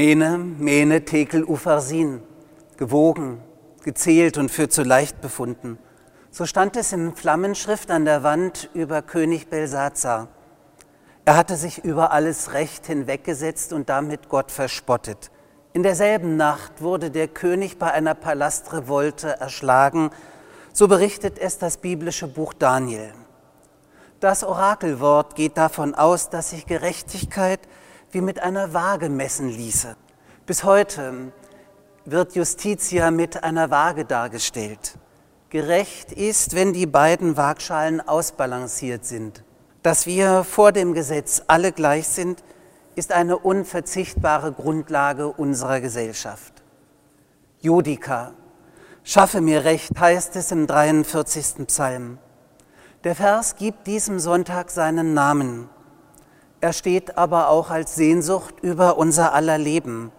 Mene, Mene, Tekel, Upharsin, gewogen, gezählt und für zu leicht befunden. So stand es in Flammenschrift an der Wand über König Belsazar. Er hatte sich über alles Recht hinweggesetzt und damit Gott verspottet. In derselben Nacht wurde der König bei einer Palastrevolte erschlagen, so berichtet es das biblische Buch Daniel. Das Orakelwort geht davon aus, dass sich Gerechtigkeit wie mit einer Waage messen ließe. Bis heute wird Justitia mit einer Waage dargestellt. Gerecht ist, wenn die beiden Waagschalen ausbalanciert sind. Dass wir vor dem Gesetz alle gleich sind, ist eine unverzichtbare Grundlage unserer Gesellschaft. Judika, schaffe mir Recht, heißt es im 43. Psalm. Der Vers gibt diesem Sonntag seinen Namen. Er steht aber auch als Sehnsucht über unser aller Leben.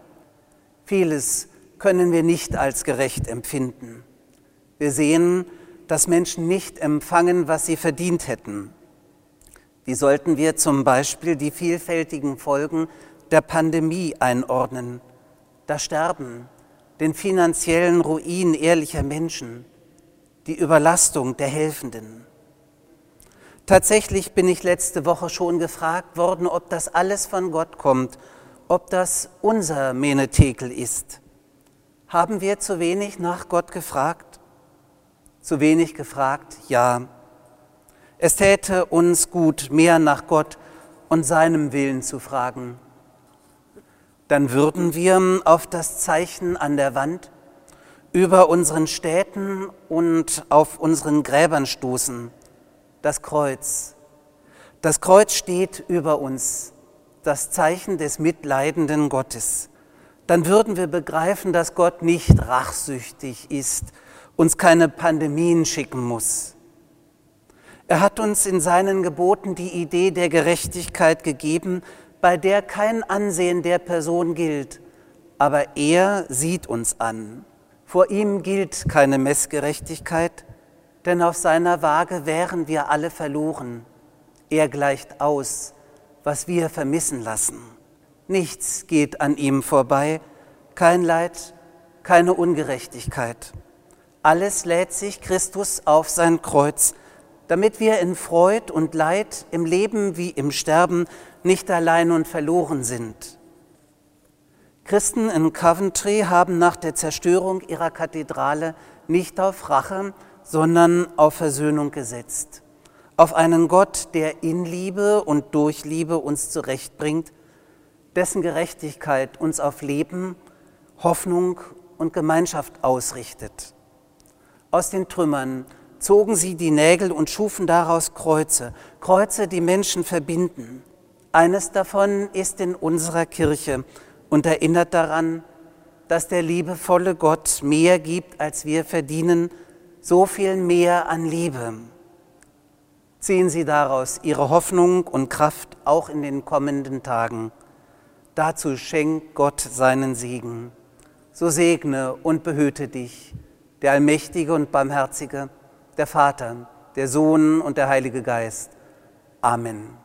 Vieles können wir nicht als gerecht empfinden. Wir sehen, dass Menschen nicht empfangen, was sie verdient hätten. Wie sollten wir zum Beispiel die vielfältigen Folgen der Pandemie einordnen? Das Sterben, den finanziellen Ruin ehrlicher Menschen, die Überlastung der Helfenden. Tatsächlich bin ich letzte Woche schon gefragt worden, ob das alles von Gott kommt, ob das unser Menetekel ist. Haben wir zu wenig nach Gott gefragt? Zu wenig gefragt, ja. Es täte uns gut, mehr nach Gott und seinem Willen zu fragen. Dann würden wir auf das Zeichen an der Wand über unseren Städten und auf unseren Gräbern stoßen das Kreuz. Das Kreuz steht über uns, das Zeichen des mitleidenden Gottes. Dann würden wir begreifen, dass Gott nicht rachsüchtig ist, uns keine Pandemien schicken muss. Er hat uns in seinen Geboten die Idee der Gerechtigkeit gegeben, bei der kein Ansehen der Person gilt, aber er sieht uns an. Vor ihm gilt keine Messgerechtigkeit, denn auf seiner Waage wären wir alle verloren. Er gleicht aus, was wir vermissen lassen. Nichts geht an ihm vorbei, kein Leid, keine Ungerechtigkeit. Alles lädt sich Christus auf sein Kreuz, damit wir in Freud und Leid, im Leben wie im Sterben, nicht allein und verloren sind. Christen in Coventry haben nach der Zerstörung ihrer Kathedrale nicht auf Rache, sondern auf Versöhnung gesetzt, auf einen Gott, der in Liebe und durch Liebe uns zurechtbringt, dessen Gerechtigkeit uns auf Leben, Hoffnung und Gemeinschaft ausrichtet. Aus den Trümmern zogen sie die Nägel und schufen daraus Kreuze, Kreuze, die Menschen verbinden. Eines davon ist in unserer Kirche und erinnert daran, dass der liebevolle Gott mehr gibt, als wir verdienen so viel mehr an Liebe. Ziehen Sie daraus Ihre Hoffnung und Kraft auch in den kommenden Tagen. Dazu schenkt Gott seinen Segen. So segne und behüte dich, der Allmächtige und Barmherzige, der Vater, der Sohn und der Heilige Geist. Amen.